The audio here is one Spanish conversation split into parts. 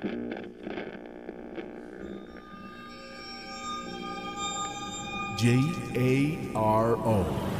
J A R O.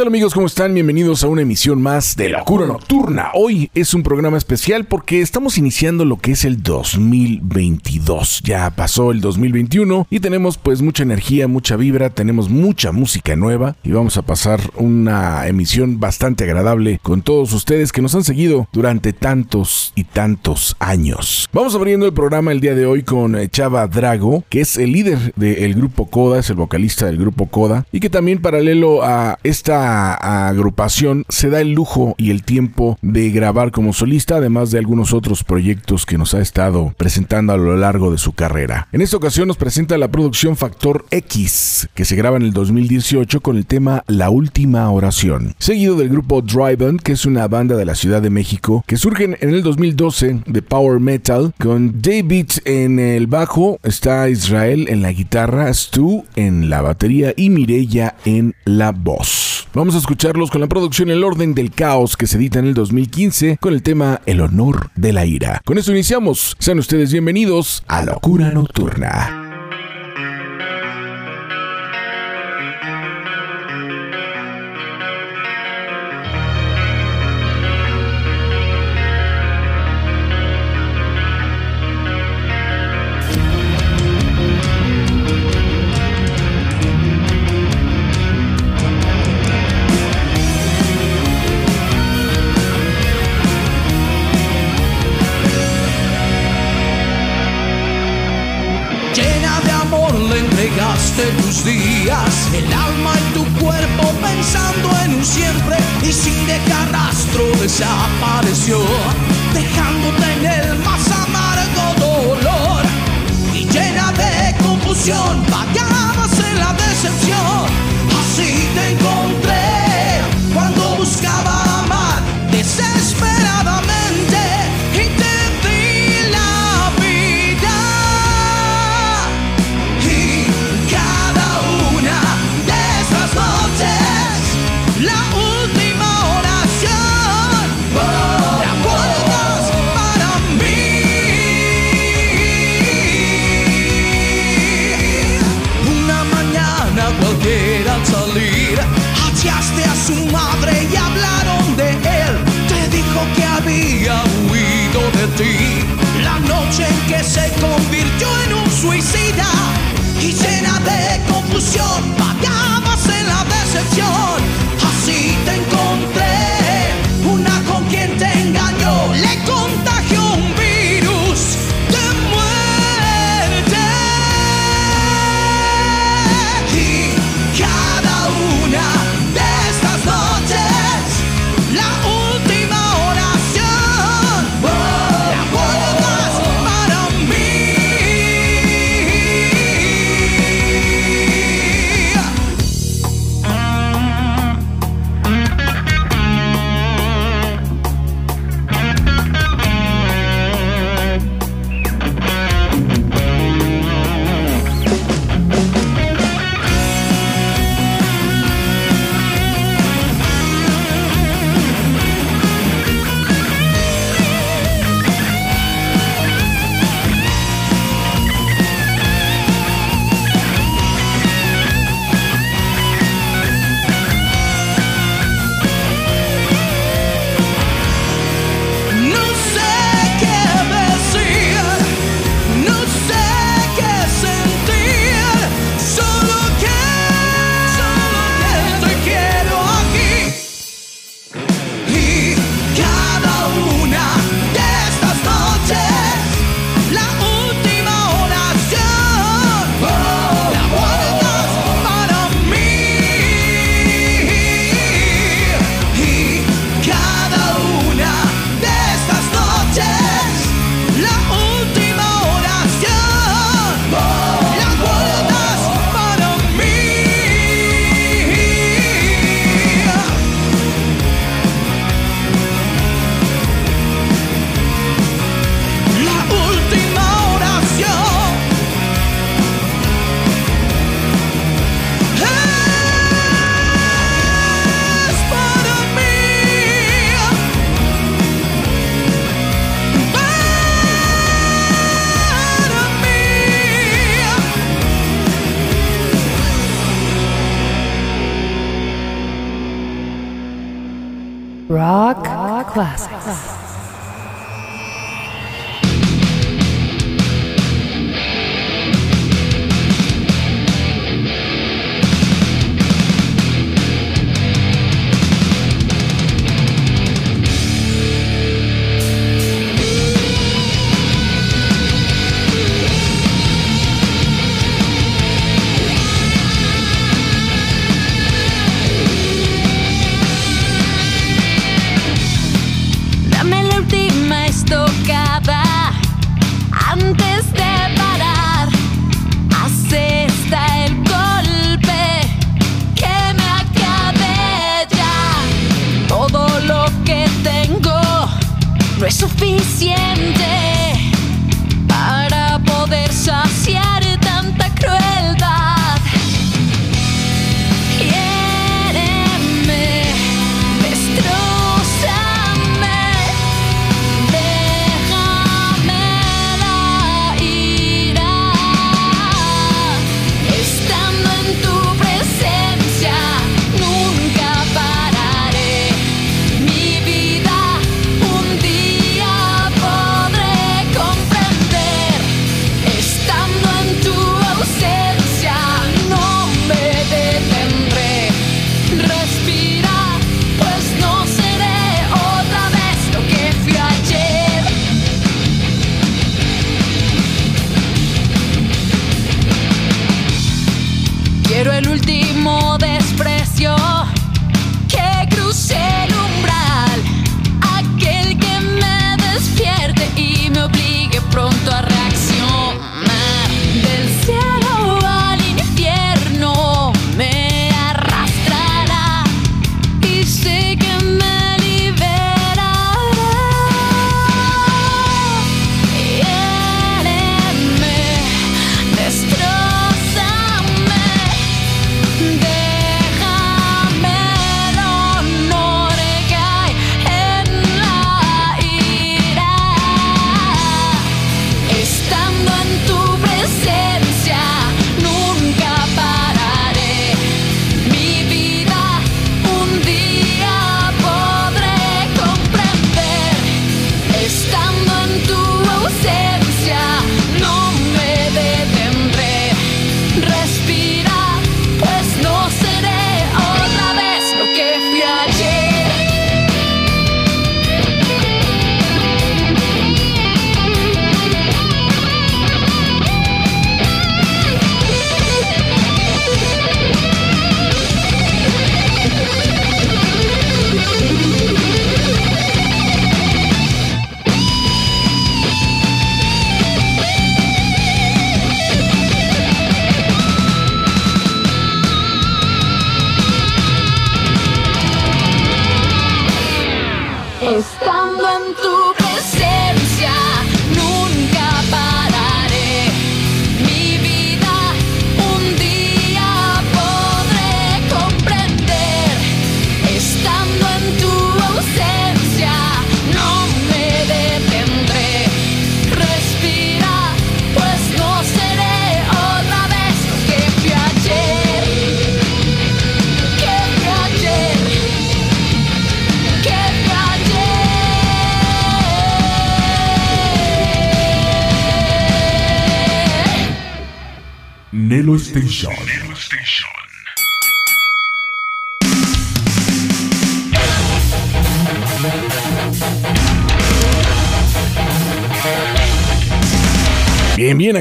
Tal amigos? ¿Cómo están? Bienvenidos a una emisión más de Locura Nocturna. Hoy es un programa especial porque estamos iniciando lo que es el 2022. Ya pasó el 2021 y tenemos pues mucha energía, mucha vibra, tenemos mucha música nueva y vamos a pasar una emisión bastante agradable con todos ustedes que nos han seguido durante tantos y tantos años. Vamos abriendo el programa el día de hoy con eh, Chava Drago, que es el líder del grupo Coda, es el vocalista del grupo Coda y que también paralelo a esta agrupación se da el lujo y el tiempo de grabar como solista, además de algunos otros proyectos que nos ha estado presentando a lo largo de su carrera. En esta ocasión nos presenta la producción Factor X, que se graba en el 2018 con el tema La Última Oración, seguido del grupo Driven, que es una banda de la Ciudad de México, que surge en el 2012 de Power Metal, con David en el bajo, está Israel en la guitarra, Stu en la batería y Mirella en la voz. Vamos a escucharlos con la producción El Orden del Caos que se edita en el 2015 con el tema El Honor de la Ira. Con eso iniciamos. Sean ustedes bienvenidos a Locura Nocturna. Tus días, el alma y tu cuerpo pensando en un siempre y sin dejar rastro desapareció, dejándote en el más amargo dolor y llena de confusión, vagabas en la decepción,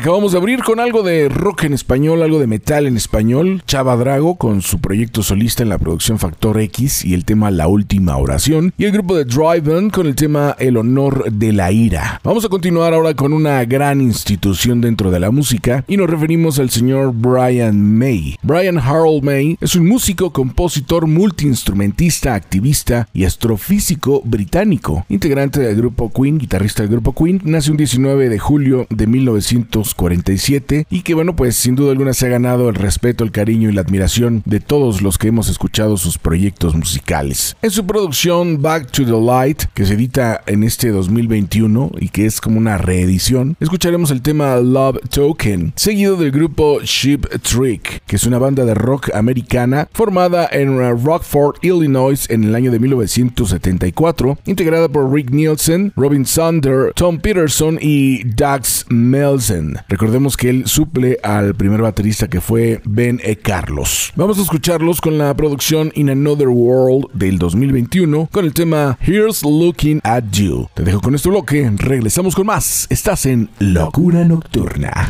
Bien, bien, acabamos de abrir con algo de rock en español, algo de metal en español. Chava Drago con su proyecto solista en la producción Factor X y el tema La Última Oración. Y el grupo de Drive con el tema El Honor de la Ira. Vamos a continuar ahora con una gran institución dentro de la música y nos referimos al señor Brian May. Brian Harold May es un músico, compositor, multiinstrumentista, activista y astrofísico británico, integrante del grupo Queen, guitarrista del grupo Queen. Nace un 19 de julio de 1900 1947 y que bueno pues sin duda alguna se ha ganado el respeto, el cariño y la admiración de todos los que hemos escuchado sus proyectos musicales. En su producción Back to the Light, que se edita en este 2021 y que es como una reedición, escucharemos el tema Love Token, seguido del grupo Ship Trick, que es una banda de rock americana formada en Rockford, Illinois en el año de 1974, integrada por Rick Nielsen, Robin Sander, Tom Peterson y Dax Melsen. Recordemos que él suple al primer baterista que fue Ben E. Carlos. Vamos a escucharlos con la producción In Another World del 2021 con el tema Here's Looking at You. Te dejo con este bloque, regresamos con más. Estás en Locura Nocturna.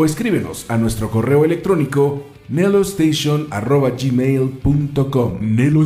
O escríbenos a nuestro correo electrónico nelostation.gmail.com Nelo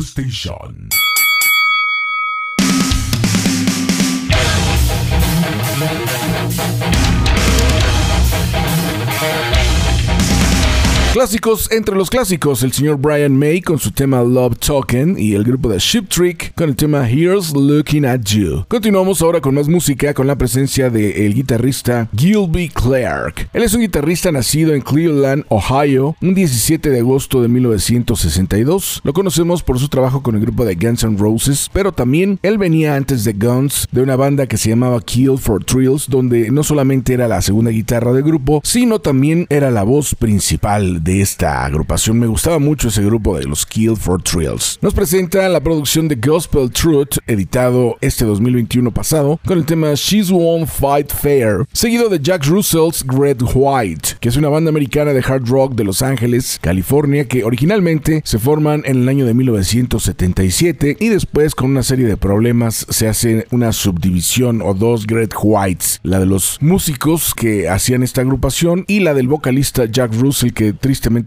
Clásicos entre los clásicos, el señor Brian May con su tema Love Token y el grupo de Ship Trick con el tema Here's Looking at You. Continuamos ahora con más música con la presencia del guitarrista Gilby Clark. Él es un guitarrista nacido en Cleveland, Ohio, un 17 de agosto de 1962. Lo conocemos por su trabajo con el grupo de Guns N' Roses, pero también él venía antes de Guns de una banda que se llamaba Kill for Thrills, donde no solamente era la segunda guitarra del grupo, sino también era la voz principal de esta agrupación. Me gustaba mucho ese grupo de los Kill for Thrills. Nos presenta la producción de Gospel Truth, editado este 2021 pasado, con el tema She's Won't Fight Fair, seguido de Jack Russell's Red White, que es una banda americana de hard rock de Los Ángeles, California, que originalmente se forman en el año de 1977 y después con una serie de problemas se hace una subdivisión o dos Red Whites, la de los músicos que hacían esta agrupación y la del vocalista Jack Russell que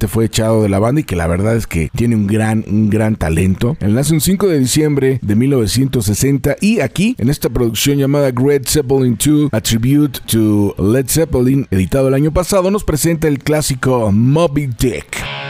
fue echado de la banda y que la verdad es que tiene un gran, un gran talento. Él nace un 5 de diciembre de 1960 y aquí en esta producción llamada Great Zeppelin 2 A Tribute to Led Zeppelin, editado el año pasado, nos presenta el clásico Moby Dick.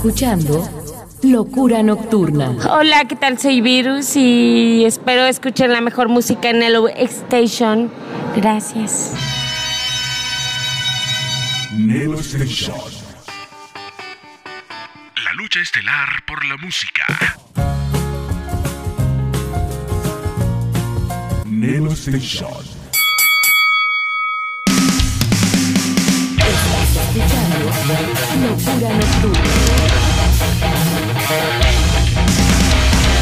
Escuchando Locura Nocturna. Hola, ¿qué tal? Soy Virus y espero escuchen la mejor música en el Station. Gracias. Nelo Station. La lucha estelar por la música. Nelo Station. Locura Nocturna.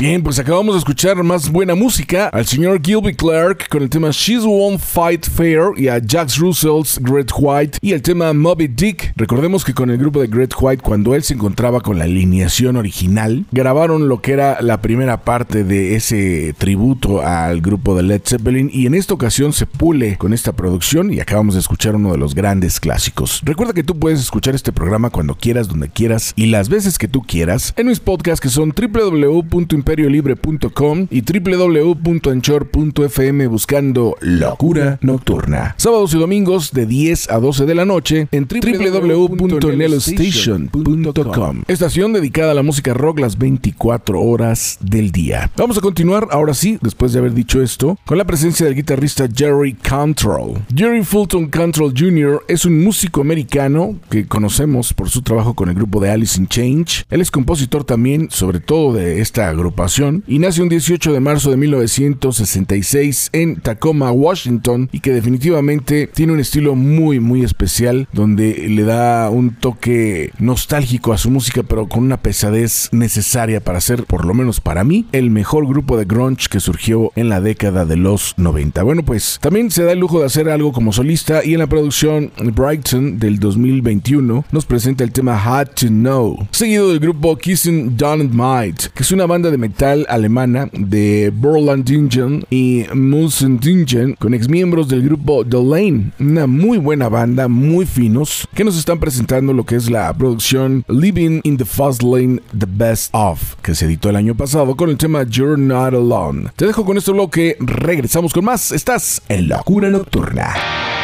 Bien, pues acabamos de escuchar más buena música al señor Gilby Clark con el tema She's Won't Fight Fair y a Jax Russell's Great White y el tema Moby Dick. Recordemos que con el grupo de Great White, cuando él se encontraba con la alineación original, grabaron lo que era la primera parte de ese tributo al grupo de Led Zeppelin y en esta ocasión se pule con esta producción y acabamos de escuchar uno de los grandes clásicos. Recuerda que tú puedes escuchar este programa cuando quieras, donde quieras y las veces que tú quieras en mis podcasts que son www.imperiolibre.com y www.anchor.fm buscando Locura Nocturna. Sábados y domingos de 10 a 12 de la noche en www.nelostation.com. Estación dedicada a la música rock las 24 horas del día. Vamos a continuar ahora sí, después de haber dicho esto, con la presencia del guitarrista Jerry Cantrell. Jerry Fulton Cantrell Jr. es un músico americano que conocemos por su trabajo con el grupo de Alice in Change. Él es compositor también, sobre todo de esta agrupación, y nace un 18 de marzo de 1966 en Tacoma, Washington, y que definitivamente tiene un estilo muy, muy especial, donde le da un toque nostálgico a su música, pero con una pesadez necesaria para ser, por lo menos para mí, el mejor grupo de grunge que surgió en la década de los 90. Bueno, pues también se da el lujo de hacer algo como solista y en la producción Brighton del 2021 nos presenta el tema Had to Know, seguido del grupo Kissing Don't Might, que es una banda de metal alemana de Borlandingen y Musendingen con exmiembros del grupo The Lane, una muy buena banda, muy finos, que nos están presentando lo que es la producción Living in the Fast Lane The Best Of, que se editó el año pasado con el tema You're Not Alone. Te dejo con esto lo que regresamos con más. Estás en Locura Nocturna.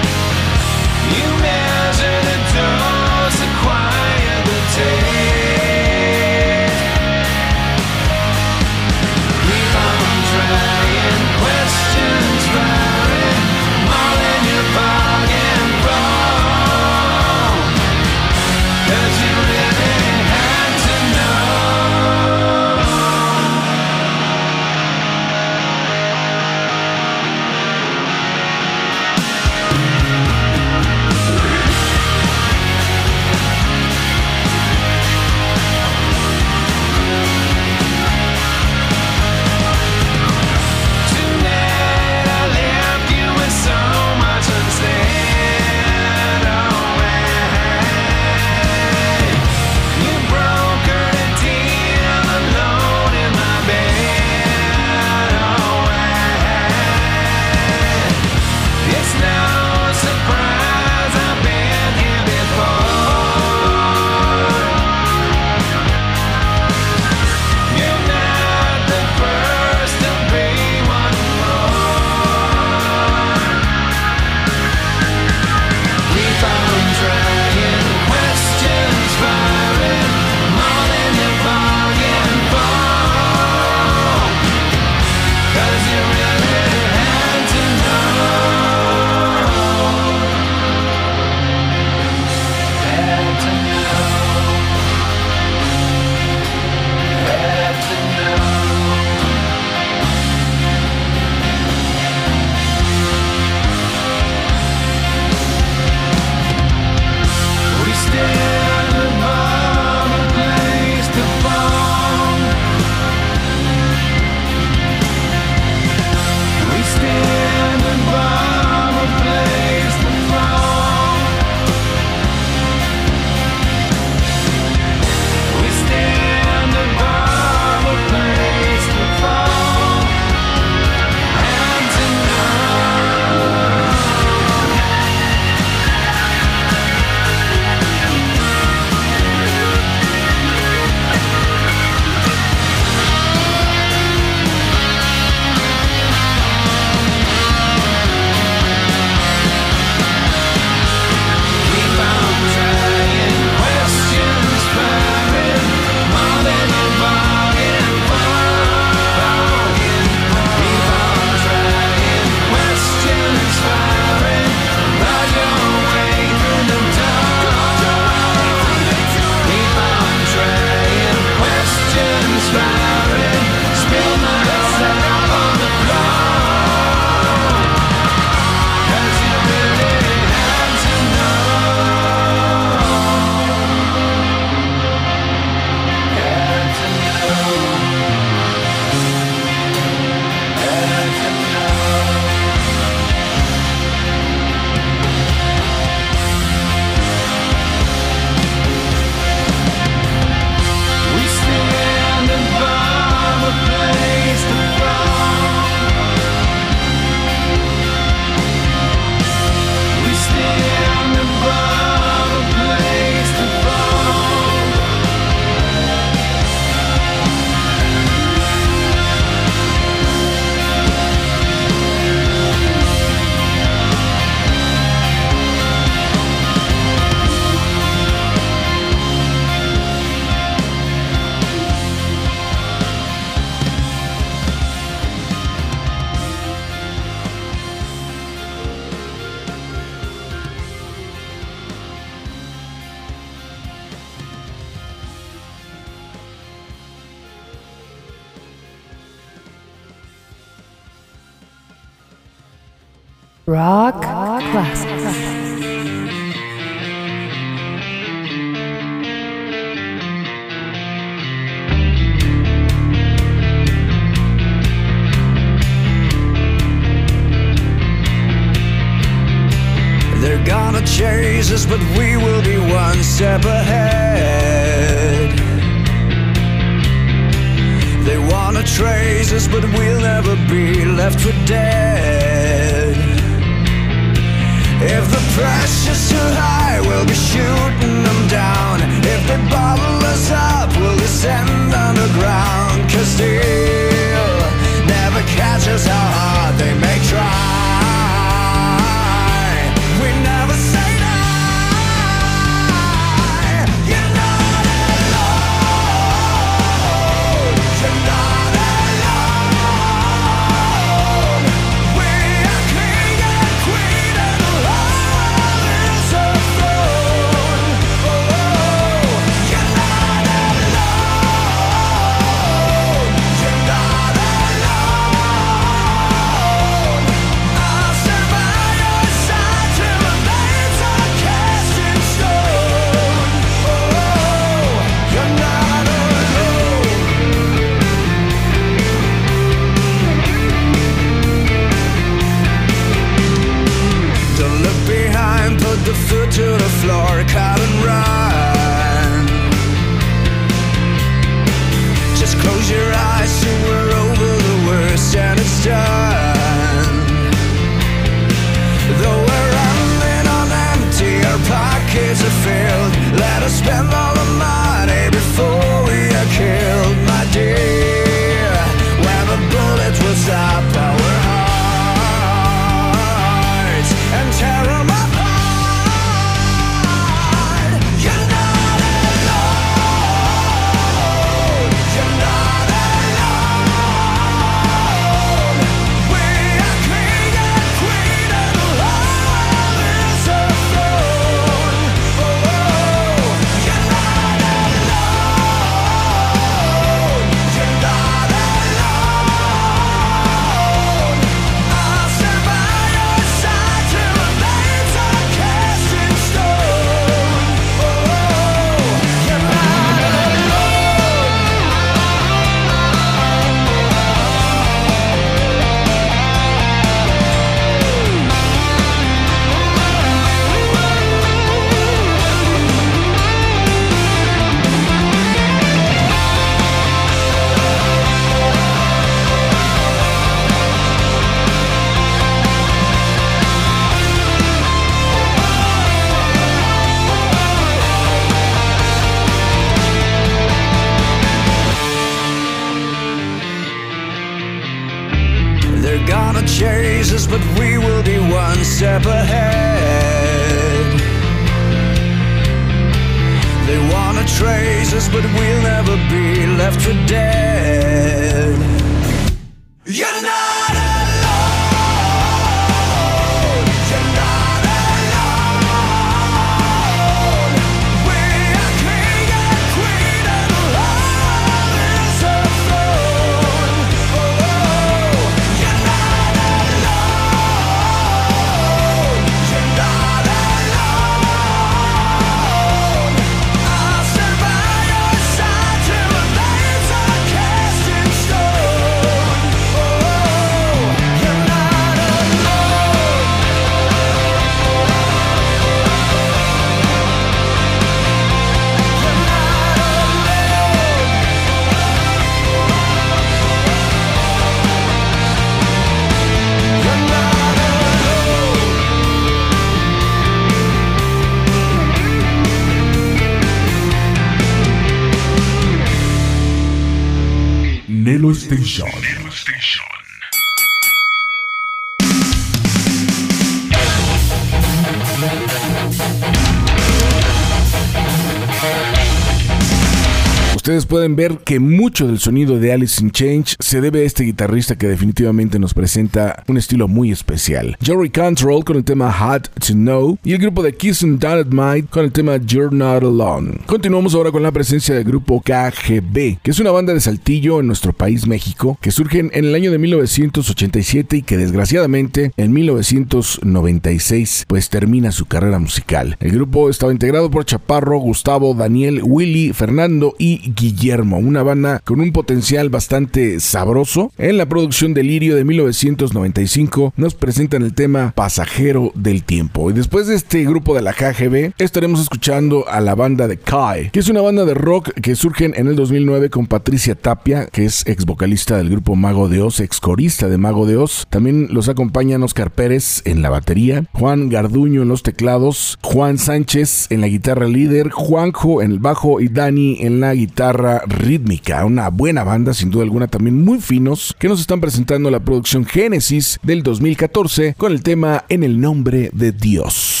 Pueden ver que mucho del sonido de Alice in Change se debe a este guitarrista que definitivamente nos presenta un estilo muy especial. Jerry Control con el tema Hot to Know y el grupo de Kiss and Dynamite con el tema You're Not Alone. Continuamos ahora con la presencia del grupo KGB, que es una banda de saltillo en nuestro país México, que surgen en el año de 1987 y que desgraciadamente en 1996 pues termina su carrera musical. El grupo estaba integrado por Chaparro, Gustavo, Daniel, Willy, Fernando y Guillermo, una banda con un potencial bastante sabroso. En la producción Delirio de 1995 nos presentan el tema Pasajero del Tiempo. Y después de este grupo de la KGB, estaremos escuchando a la banda de Kai, que es una banda de rock que surgen en el 2009 con Patricia Tapia, que es ex vocalista del grupo Mago de Oz, ex corista de Mago de Oz. También los acompañan Oscar Pérez en la batería, Juan Garduño en los teclados, Juan Sánchez en la guitarra líder, Juanjo en el bajo y Dani en la guitarra rítmica. Una buena banda, sin duda alguna, también muy finos, que nos están presentando la producción Génesis del 2014 con el tema En el nombre de Dios.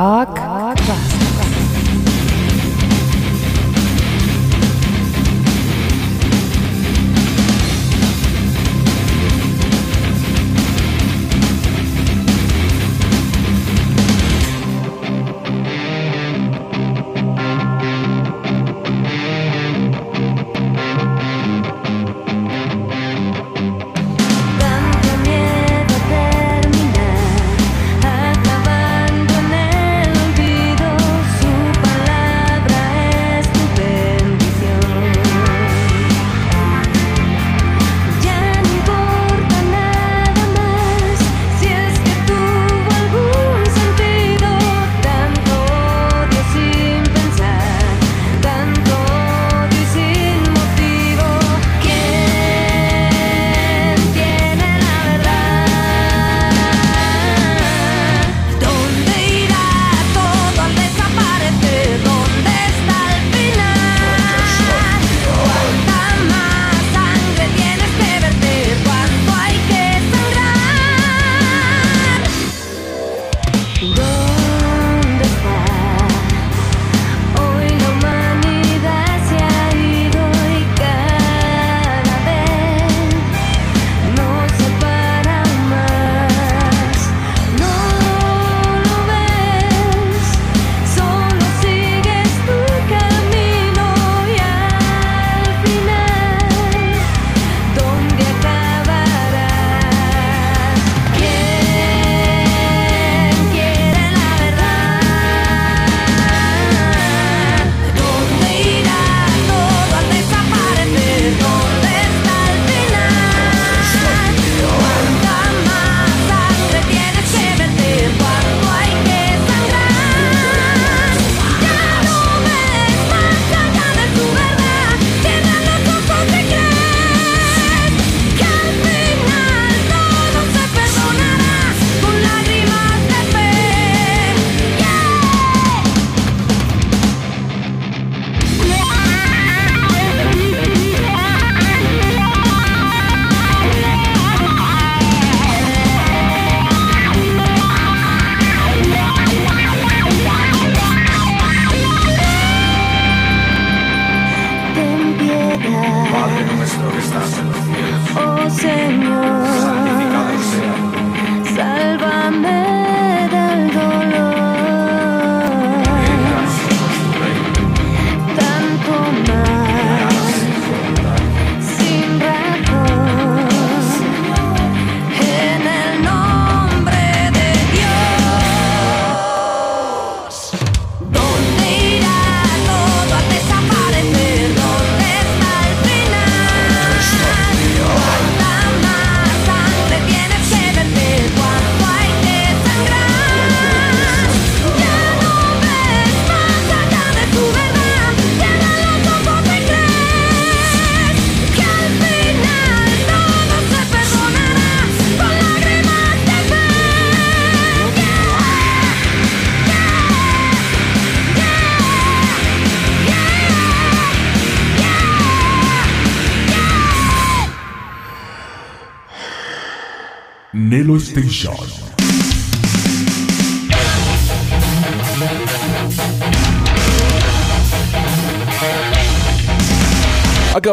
Rock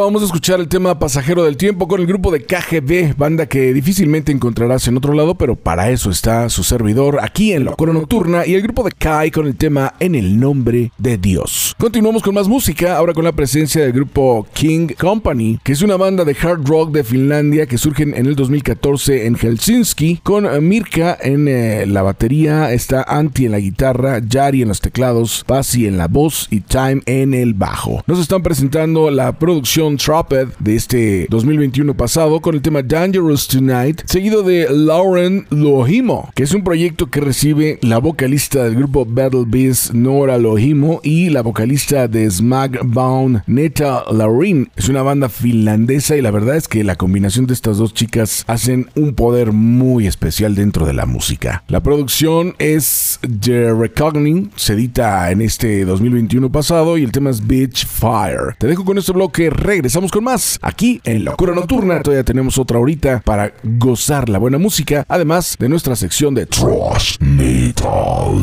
Acabamos de escuchar el tema Pasajero del Tiempo con el grupo de KGB, banda que difícilmente encontrarás en otro lado, pero para eso está su servidor aquí en Locura Nocturna y el grupo de Kai con el tema En el Nombre de Dios. Continuamos con más música, ahora con la presencia del grupo King Company, que es una banda de hard rock de Finlandia que surgen en el 2014 en Helsinki, con Mirka en eh, la batería, está Anti en la guitarra, Yari en los teclados, Pasi en la voz y Time en el bajo. Nos están presentando la producción Trapped de este 2021 pasado con el tema Dangerous Tonight, seguido de Lauren Lohimo, que es un proyecto que recibe la vocalista del grupo Battle Beast Nora Lohimo y la vocalista de Smackbound Neta Laurin. Es una banda finlandesa y la verdad es que la combinación de estas dos chicas hacen un poder muy especial dentro de la música. La producción es The Recogning, se edita en este 2021 pasado y el tema es Beach Fire. Te dejo con este bloque, regresamos regresamos con más aquí en Locura Nocturna. Todavía tenemos otra horita para gozar la buena música, además de nuestra sección de Trash Metal.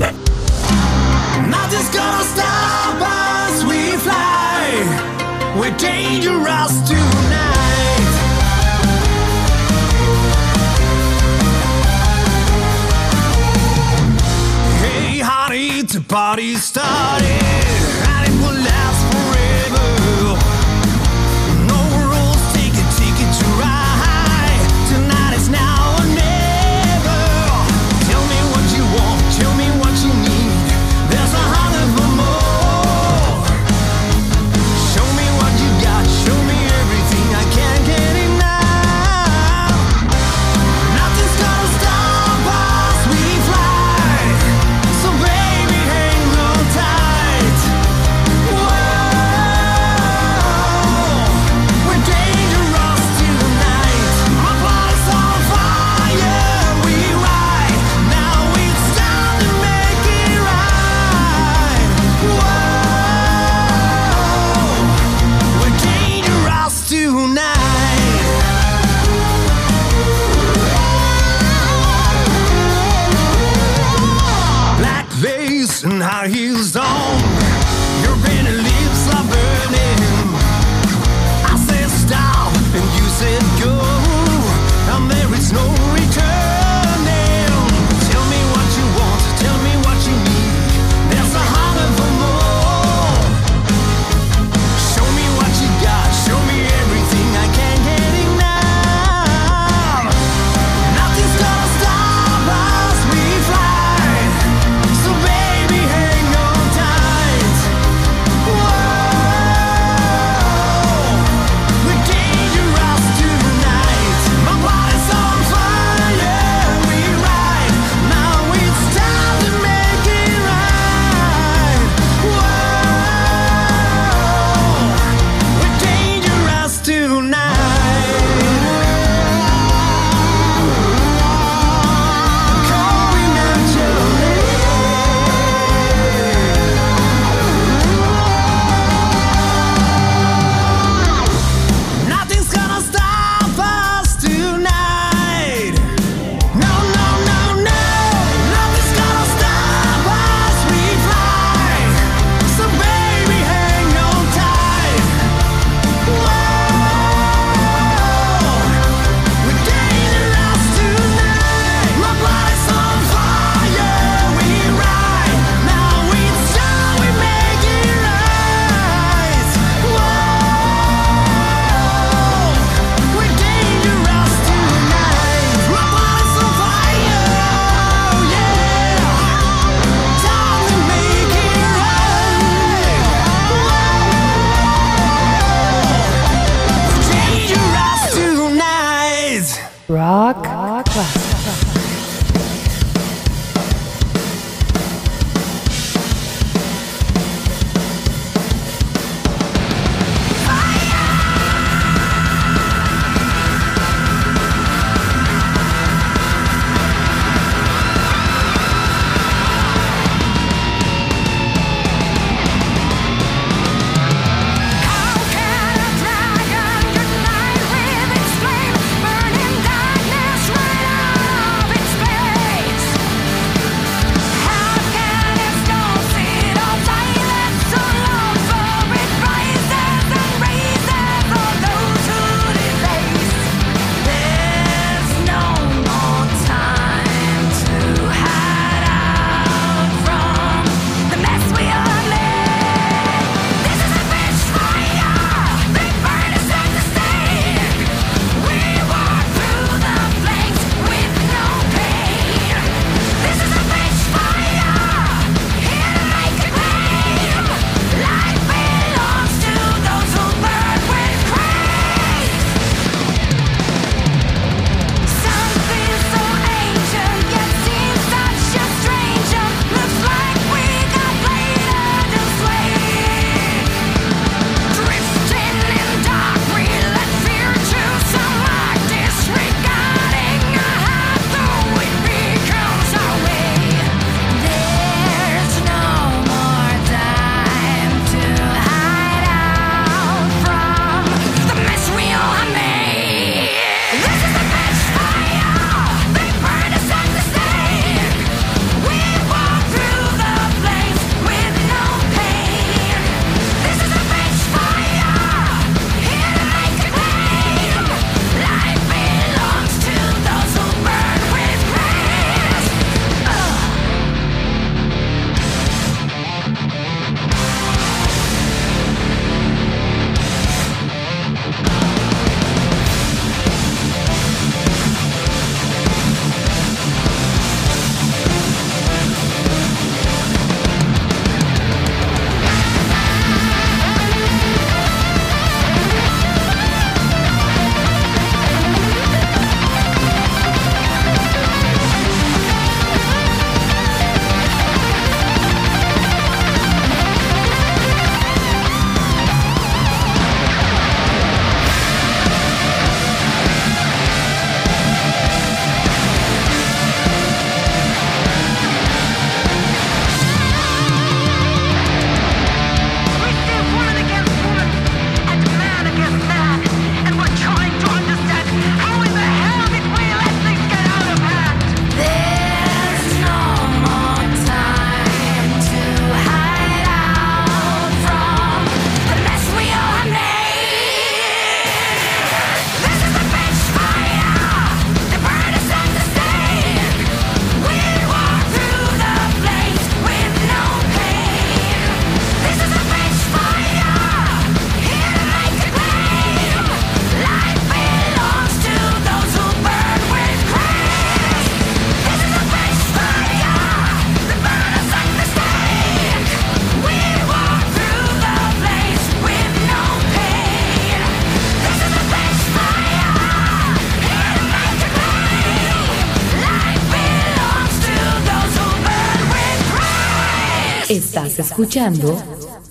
Escuchando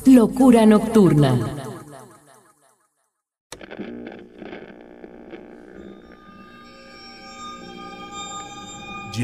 Locura Nocturna. J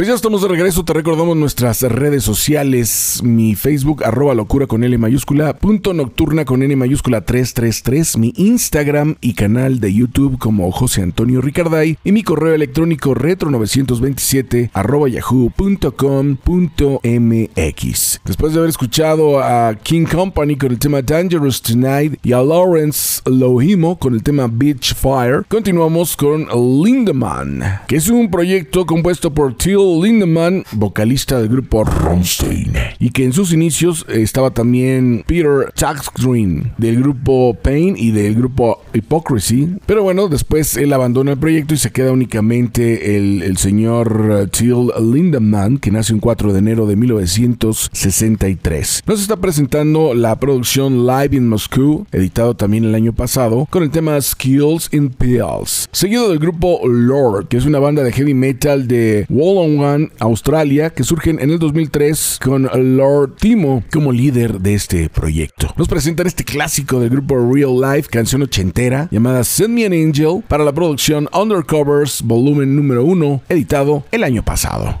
Pues ya estamos de regreso, te recordamos nuestras redes sociales, mi Facebook, arroba locura con L mayúscula, punto nocturna con N mayúscula 333, mi Instagram y canal de YouTube como José Antonio Ricarday y mi correo electrónico retro927 arroba yahoo.com.mx. Después de haber escuchado a King Company con el tema Dangerous Tonight y a Lawrence Lohimo con el tema Beach Fire, continuamos con Lindemann, que es un proyecto compuesto por Till Lindemann, vocalista del grupo Rammstein, y que en sus inicios estaba también Peter Taxgreen del grupo Pain y del grupo Hypocrisy, pero bueno, después él abandona el proyecto y se queda únicamente el, señor Till Lindemann, que nace un 4 de enero de 1963. Nos está presentando la producción Live in Moscow, editado también el año pasado, con el tema Skills in Pills, seguido del grupo Lord, que es una banda de heavy metal de Wall Australia, que surgen en el 2003 con Lord Timo como líder de este proyecto. Nos presentan este clásico del grupo Real Life, canción ochentera, llamada Send Me an Angel, para la producción Undercovers, volumen número 1, editado el año pasado.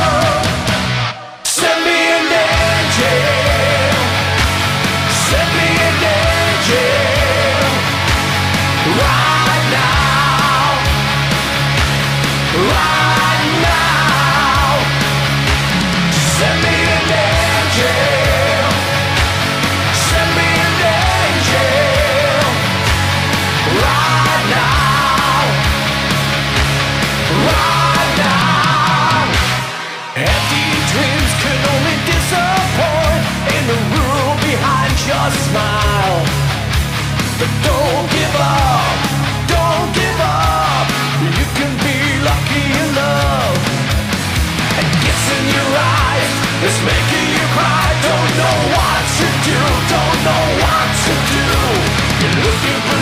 smile. But don't give up, don't give up. You can be lucky in love. And gets in your eyes, it's making you cry. Don't know what to do, don't know what to do. You're looking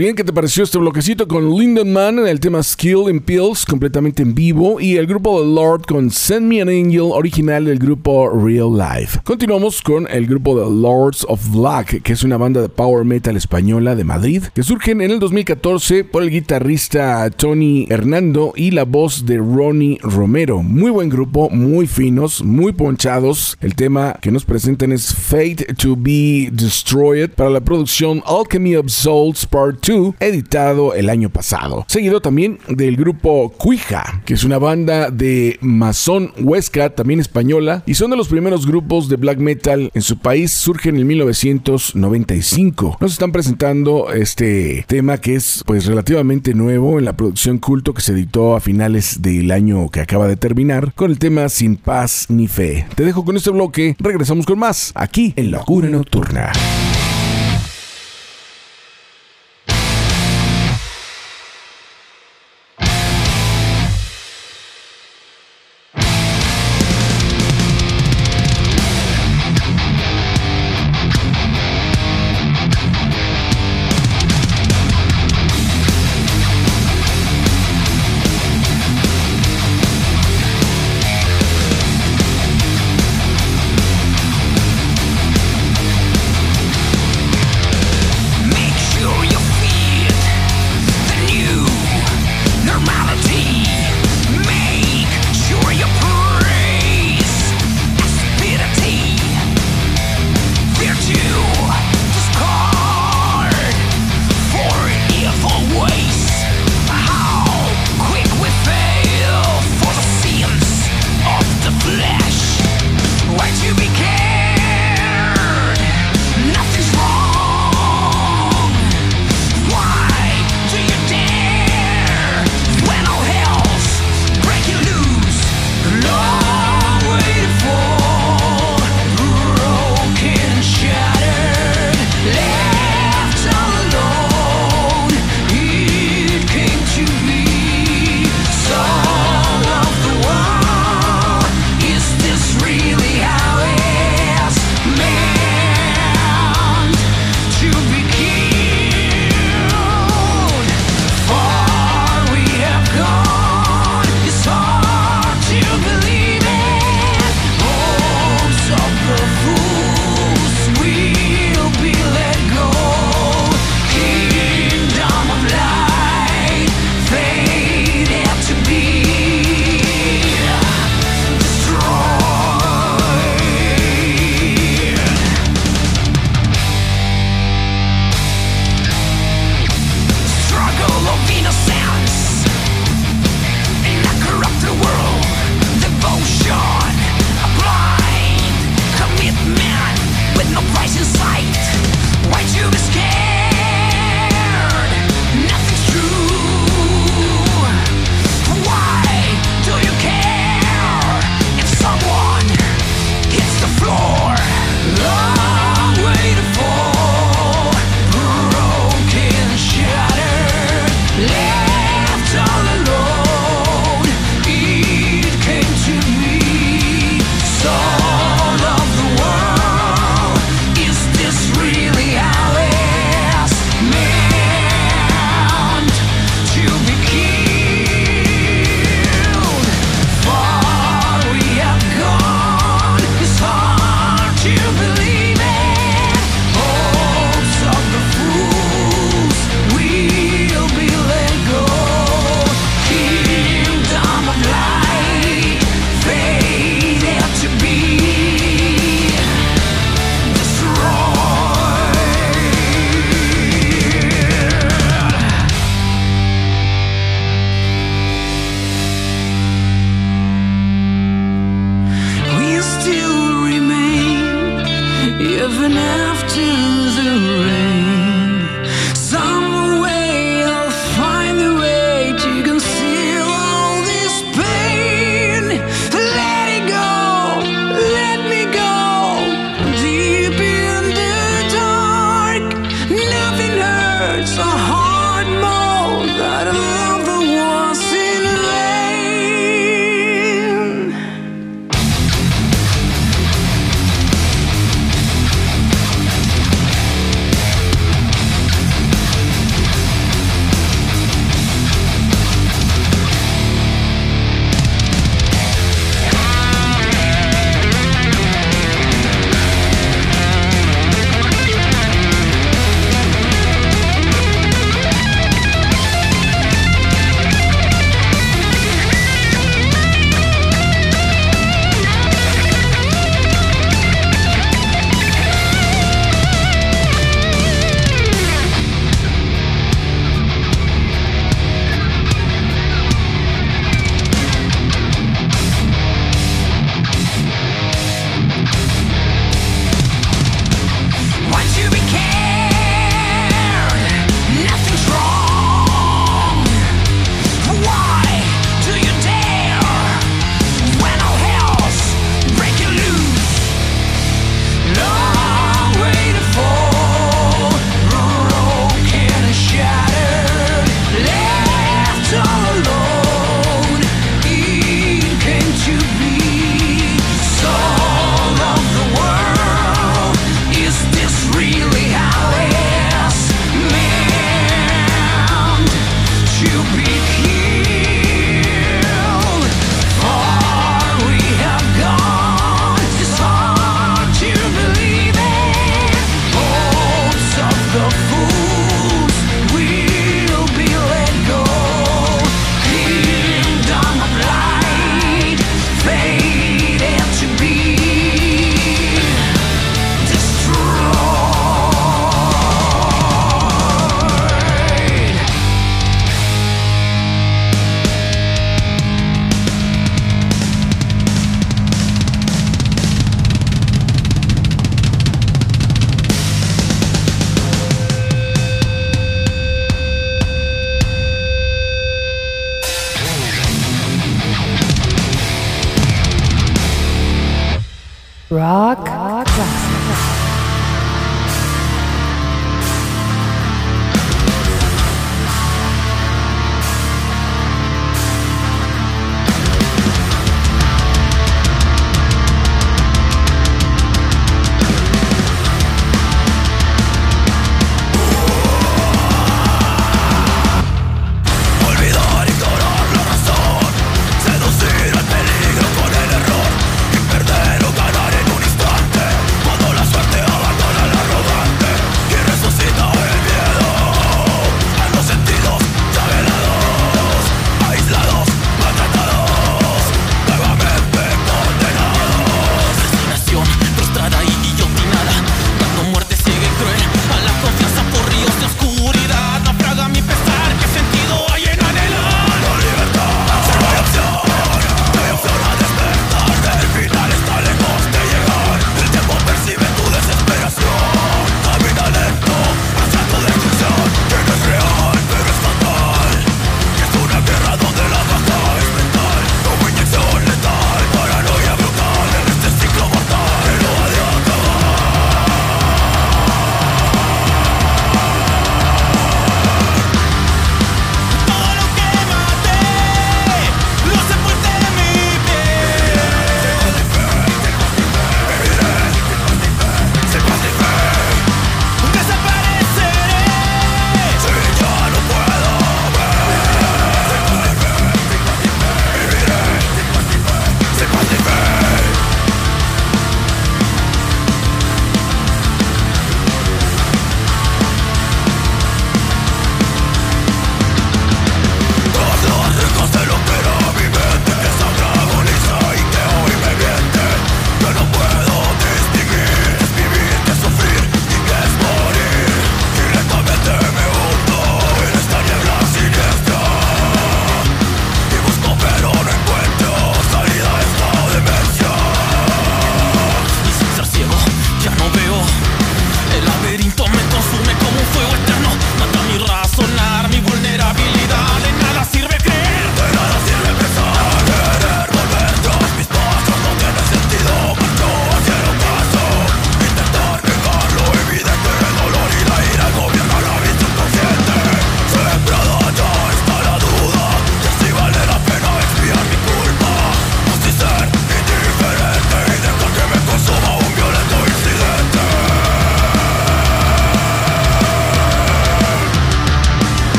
bien, ¿qué te pareció este bloquecito con Lindenman en el tema Skill in Pills, completamente en vivo, y el grupo de Lord con Send Me an Angel, original del grupo Real Life? Continuamos con el grupo de Lords of Black, que es una banda de power metal española de Madrid, que surgen en el 2014 por el guitarrista Tony Hernando y la voz de Ronnie Romero. Muy buen grupo, muy finos, muy ponchados. El tema que nos presentan es Fate to be Destroyed para la producción Alchemy of Souls Part 2 editado el año pasado. Seguido también del grupo Cuija, que es una banda de masón Huesca, también española, y son de los primeros grupos de black metal en su país, surgen en 1995. Nos están presentando este tema que es pues relativamente nuevo en la producción culto que se editó a finales del año que acaba de terminar con el tema Sin paz ni fe. Te dejo con este bloque, regresamos con más aquí en Locura Nocturna.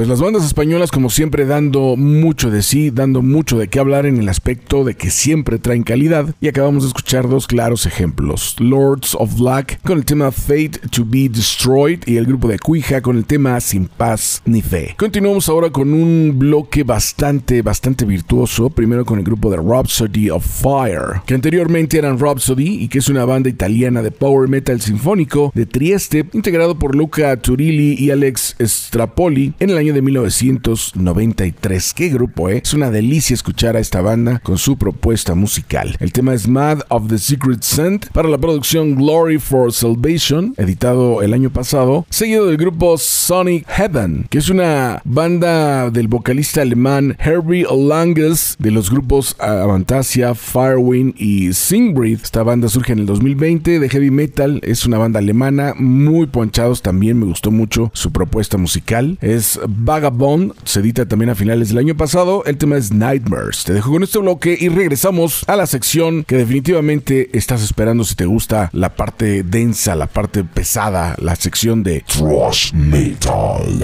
Pues las bandas españolas como siempre dando mucho de sí, dando mucho de qué hablar en el aspecto de que siempre traen calidad y acabamos de escuchar dos claros ejemplos. Lords of Black con el tema Fate to be Destroyed y el grupo de Cuija con el tema Sin paz ni fe. Continuamos ahora con un bloque bastante, bastante virtuoso, primero con el grupo de Rhapsody of Fire, que anteriormente eran Rhapsody y que es una banda italiana de power metal sinfónico de Trieste, integrado por Luca Turilli y Alex Strapoli en el año de 1993. ¿Qué grupo, eh? Es una delicia escuchar a esta banda con su propuesta musical. El tema es Mad of the Secret Scent para la producción Glory for Salvation, editado el año pasado, seguido del grupo Sonic Heaven, que es una banda del vocalista alemán Herbie Langes de los grupos Avantasia, Firewind y Singbreed. Esta banda surge en el 2020 de heavy metal, es una banda alemana, muy ponchados también, me gustó mucho su propuesta musical. Es Vagabond, se edita también a finales del año pasado. El tema es Nightmares. Te dejo con este bloque y regresamos a la sección que definitivamente estás esperando si te gusta la parte densa, la parte pesada, la sección de Thrash Metal.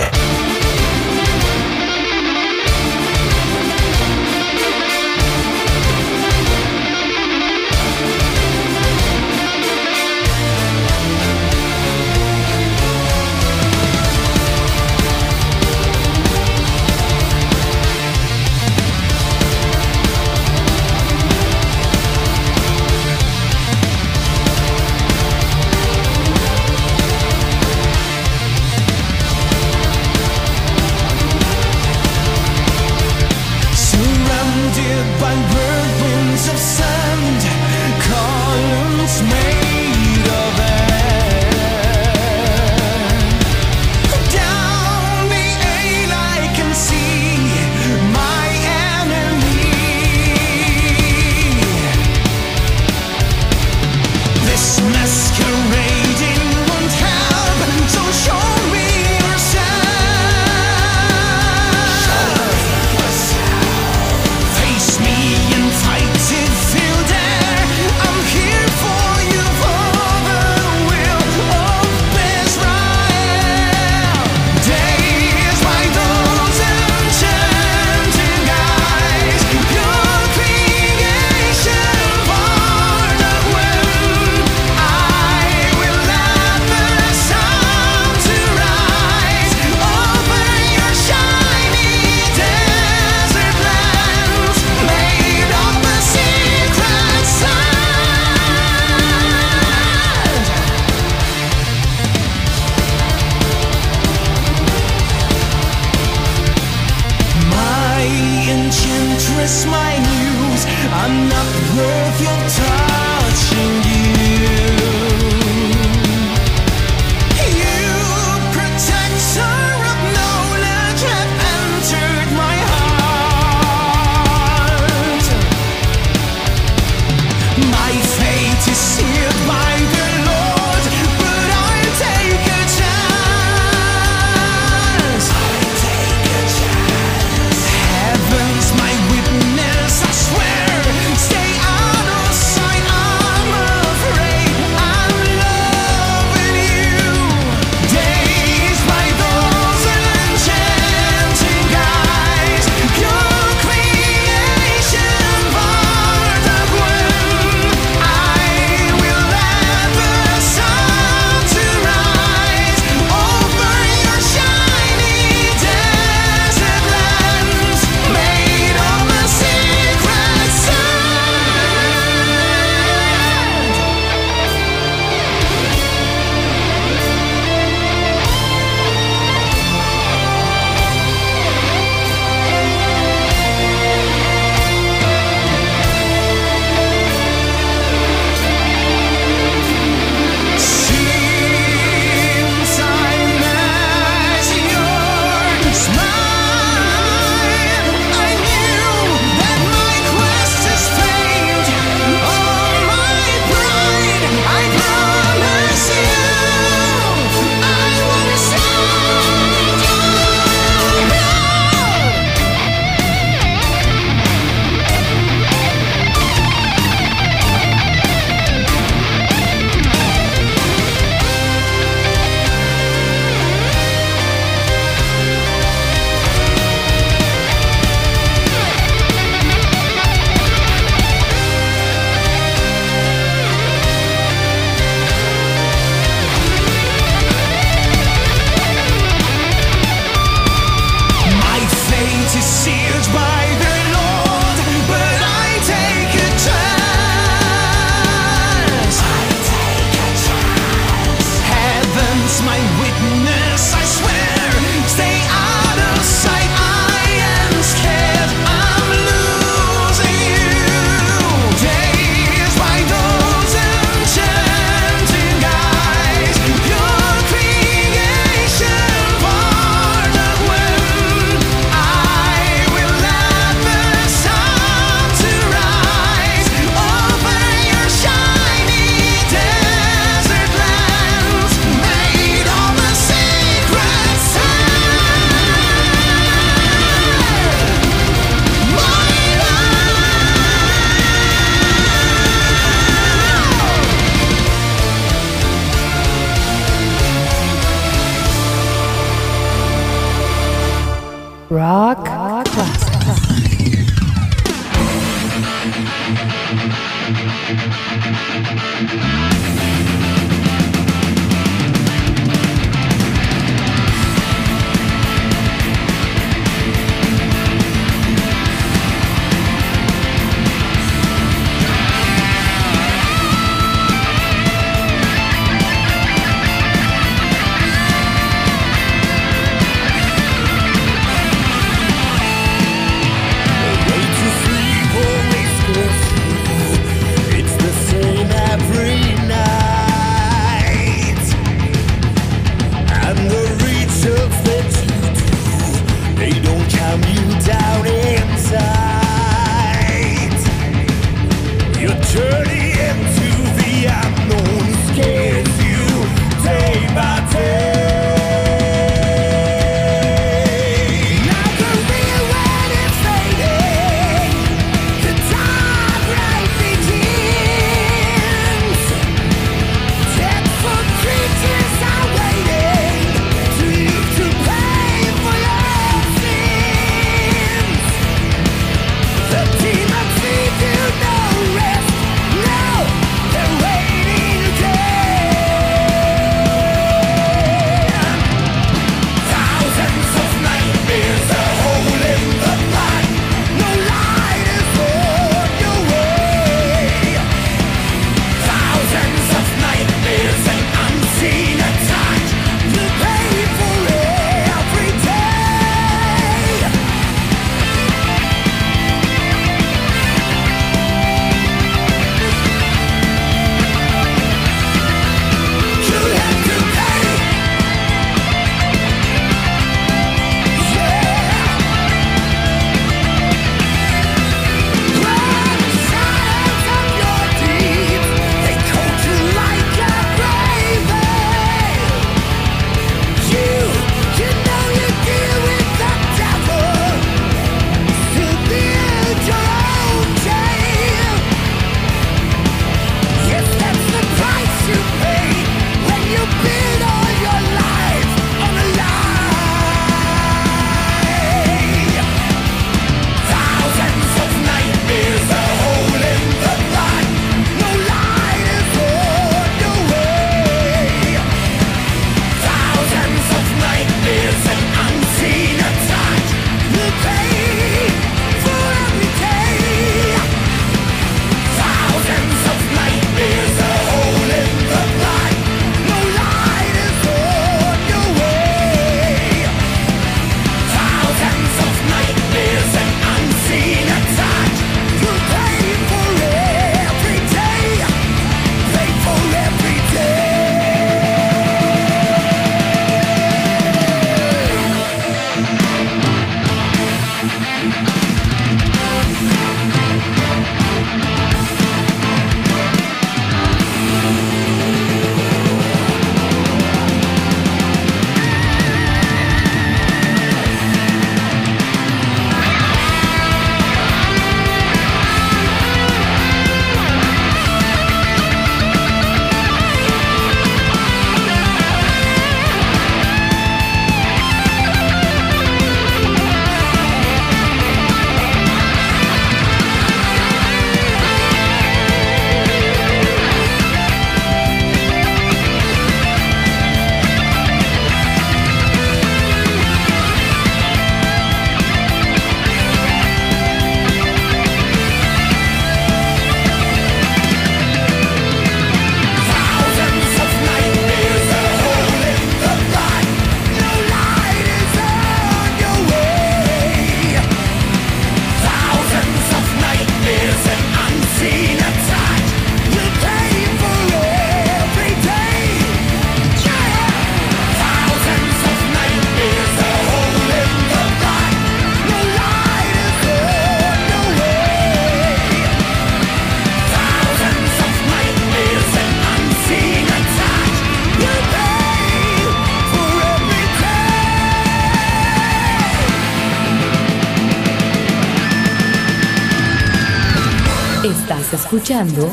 Escuchando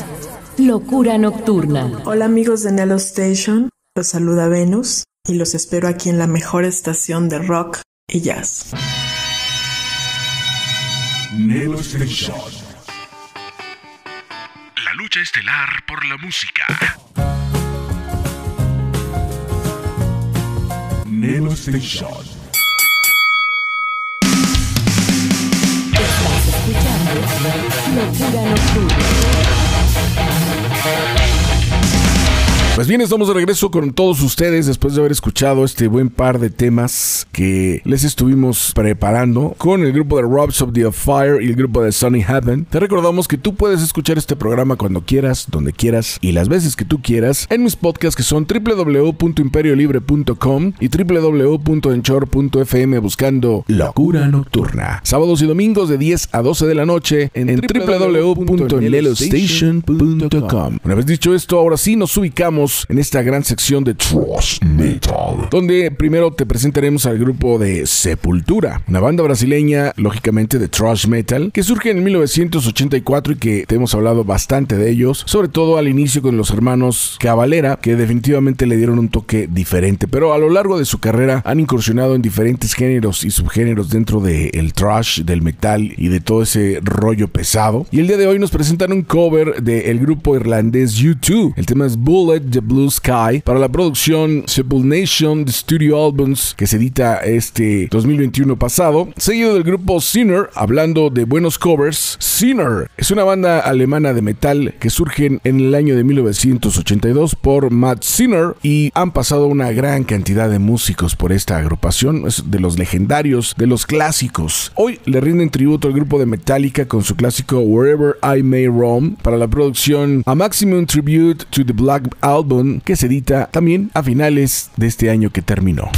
Locura Nocturna. Hola amigos de Nelo Station, los saluda Venus y los espero aquí en la mejor estación de rock y jazz. Nelo Station. La lucha estelar por la música. Nelo Station. Estás escuchando Locura Nocturna. Pues bien, estamos de regreso con todos ustedes después de haber escuchado este buen par de temas que les estuvimos preparando con el grupo de Robs of the Fire y el grupo de Sunny Heaven. Te recordamos que tú puedes escuchar este programa cuando quieras, donde quieras y las veces que tú quieras en mis podcasts que son www.imperiolibre.com y www.enchor.fm buscando Locura Nocturna. Sábados y domingos de 10 a 12 de la noche en, www.nelostation.com. Una vez dicho esto, ahora sí nos ubicamos en esta gran sección de Thrash Metal, donde primero te presentaremos al grupo de Sepultura, una banda brasileña, lógicamente de Thrash Metal, que surge en 1984 y que te hemos hablado bastante de ellos, sobre todo al inicio con los hermanos Cavalera, que definitivamente le dieron un toque diferente, pero a lo largo de su carrera han incursionado en diferentes géneros y subgéneros dentro del thrash, del metal y de todo ese rollo pesado. Y el día de hoy nos presentan un cover del grupo irlandés U2. El tema es Bullet the Blue Sky para la producción Sepul Nation The Studio Albums que se edita este 2021 pasado, seguido del grupo Sinner, hablando de buenos covers. Sinner es una banda alemana de metal que surge en el año de 1982 por Matt Sinner y han pasado una gran cantidad de músicos por esta agrupación, es de los legendarios, de los clásicos. Hoy le rinden tributo al grupo de Metallica con su clásico Wherever I May Roam para la producción A Maximum Tribute to the Black Album que se edita también a finales de este año que terminó.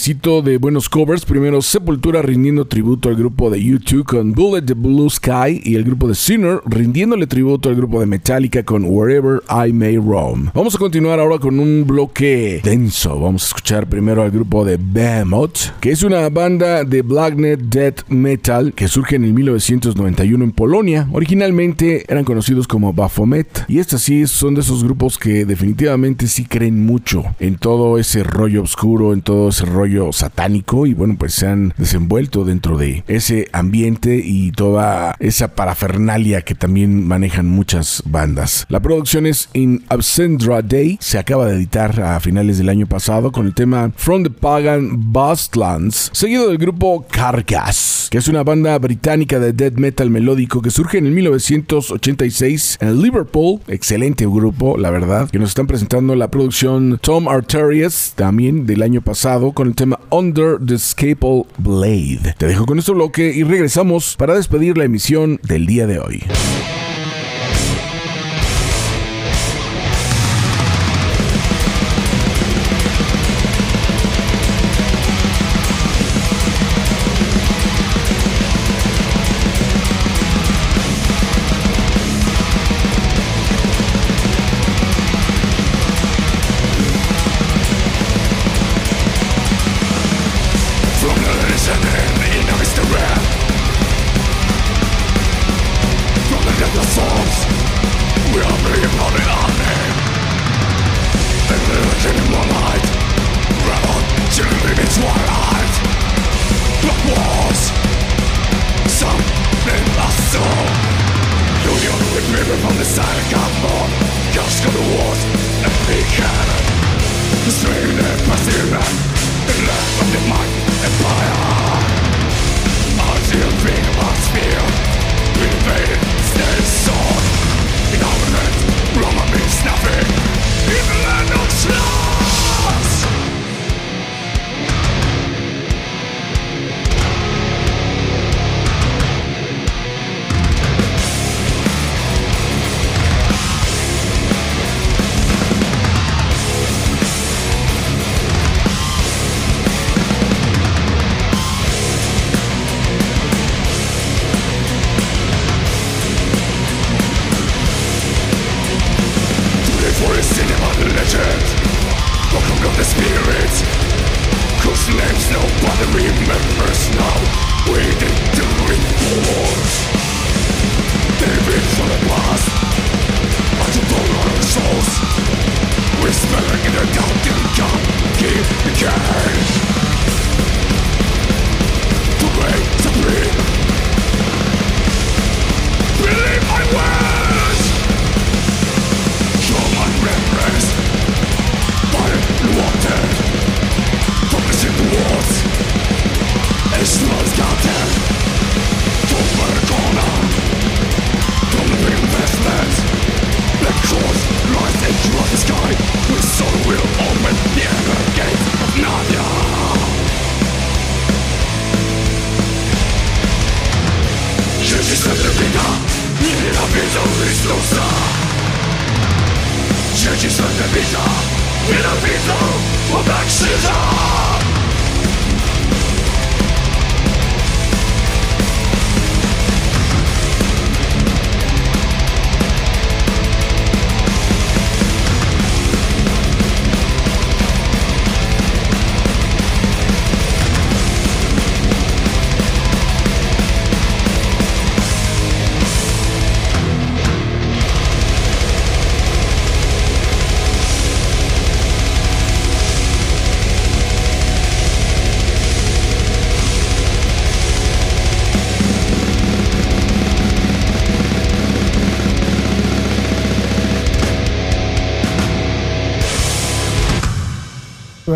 Bloquecito de buenos covers. Primero Sepultura rindiendo tributo al grupo de U2 con Bullet the Blue Sky y el grupo de Sinner rindiéndole tributo al grupo de Metallica con Wherever I May Roam. Vamos a continuar ahora con un bloque denso. Vamos a escuchar primero al grupo de Behemoth, que es una banda de blacknet death metal que surge en el 1991 en Polonia. Originalmente eran conocidos como Baphomet y estas sí son de esos grupos que definitivamente sí creen mucho en todo ese rollo oscuro en todo ese rollo satánico y bueno, pues se han desenvuelto dentro de ese ambiente y toda esa parafernalia que también manejan muchas bandas. La producción es In Absendra Day, se acaba de editar a finales del año pasado con el tema From the Pagan Bastlands, seguido del grupo Carcass, que es una banda británica de death metal melódico que surge en el 1986 en Liverpool, excelente grupo, la verdad, que nos están presentando la producción Tom Arterias, también del año pasado con el tema Under the Scapel Blade. Te dejo con este bloque y regresamos para despedir la emisión del día de hoy.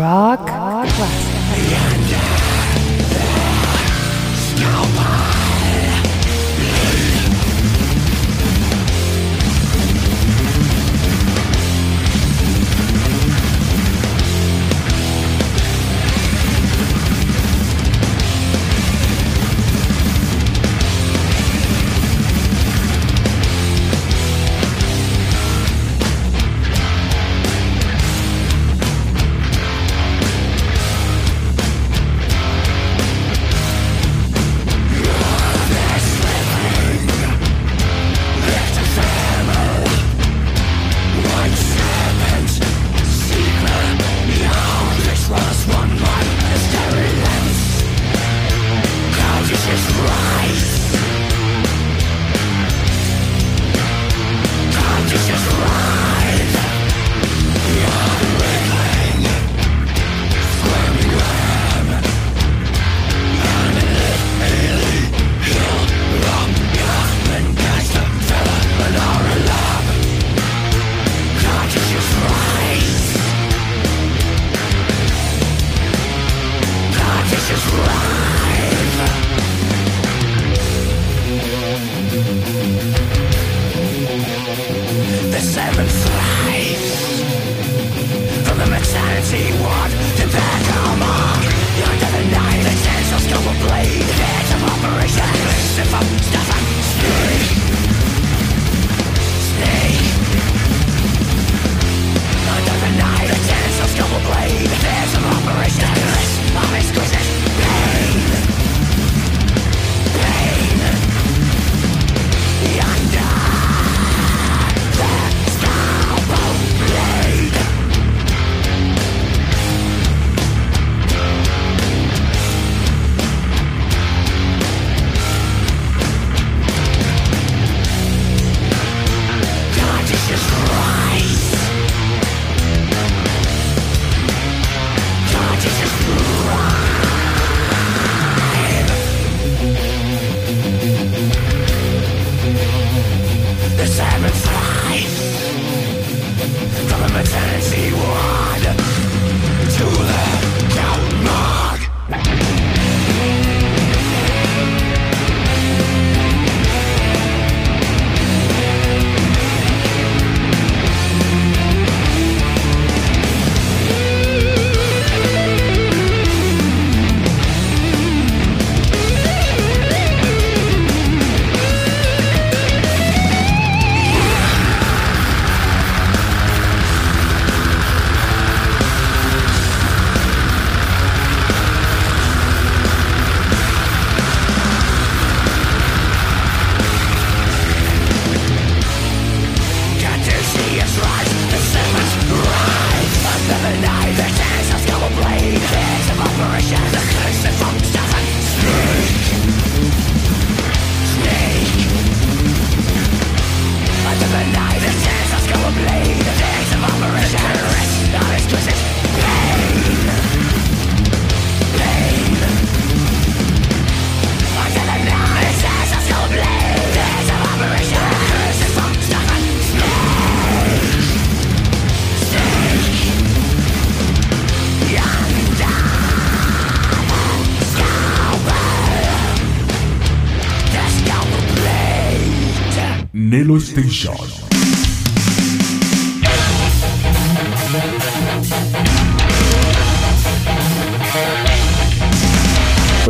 Rock,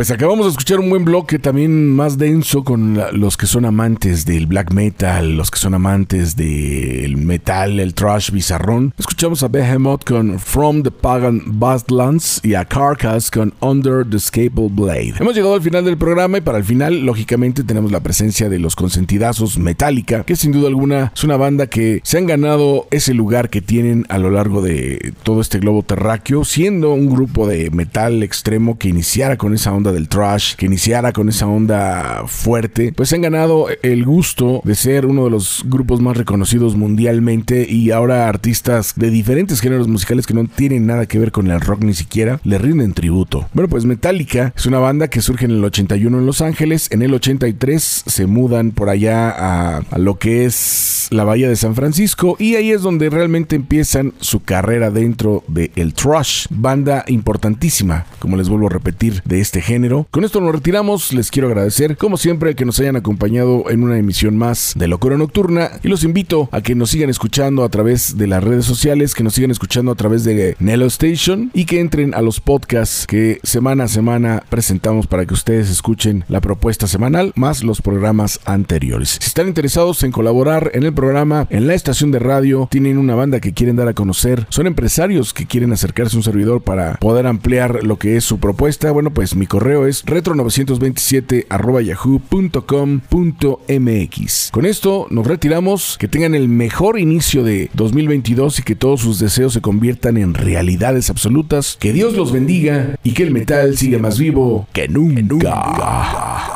Pues acabamos de escuchar un buen bloque también más denso con los que son amantes del black metal, los que son amantes del metal, el trash bizarrón. Escuchamos a Behemoth con From the Pagan Badlands y a Carcass con Under the Scable Blade. Hemos llegado al final del programa y para el final, lógicamente, tenemos la presencia de los consentidazos Metallica, que sin duda alguna es una banda que se han ganado ese lugar que tienen a lo largo de todo este globo terráqueo, siendo un grupo de metal extremo que iniciara con esa onda del trash, que iniciara con esa onda fuerte, pues han ganado el gusto de ser uno de los grupos más reconocidos mundialmente y ahora artistas de diferentes géneros musicales que no tienen nada que ver con el rock ni siquiera le rinden tributo. Bueno, pues Metallica es una banda que surge en el 81 en Los Ángeles, en el 83 se mudan por allá a, lo que es la bahía de San Francisco y ahí es donde realmente empiezan su carrera dentro del el thrash, banda importantísima, como les vuelvo a repetir, de este género. Con esto nos retiramos, les quiero agradecer como siempre que nos hayan acompañado en una emisión más de Locura Nocturna. Y los invito a que nos sigan escuchando a través de las redes sociales, que nos sigan escuchando a través de Nelo Station y que entren a los podcasts que semana a semana presentamos para que ustedes escuchen la propuesta semanal más los programas anteriores. Si están interesados en colaborar en el programa, en la estación de radio, tienen una banda que quieren dar a conocer, son empresarios que quieren acercarse a un servidor para poder ampliar lo que es su propuesta, bueno, pues mi correo es retro927 arroba yahoo.com.mx. Con esto nos retiramos, que tengan el mejor inicio de 2022 y que todos sus deseos se conviertan en realidades absolutas, que Dios los bendiga y que el metal siga más vivo que nunca.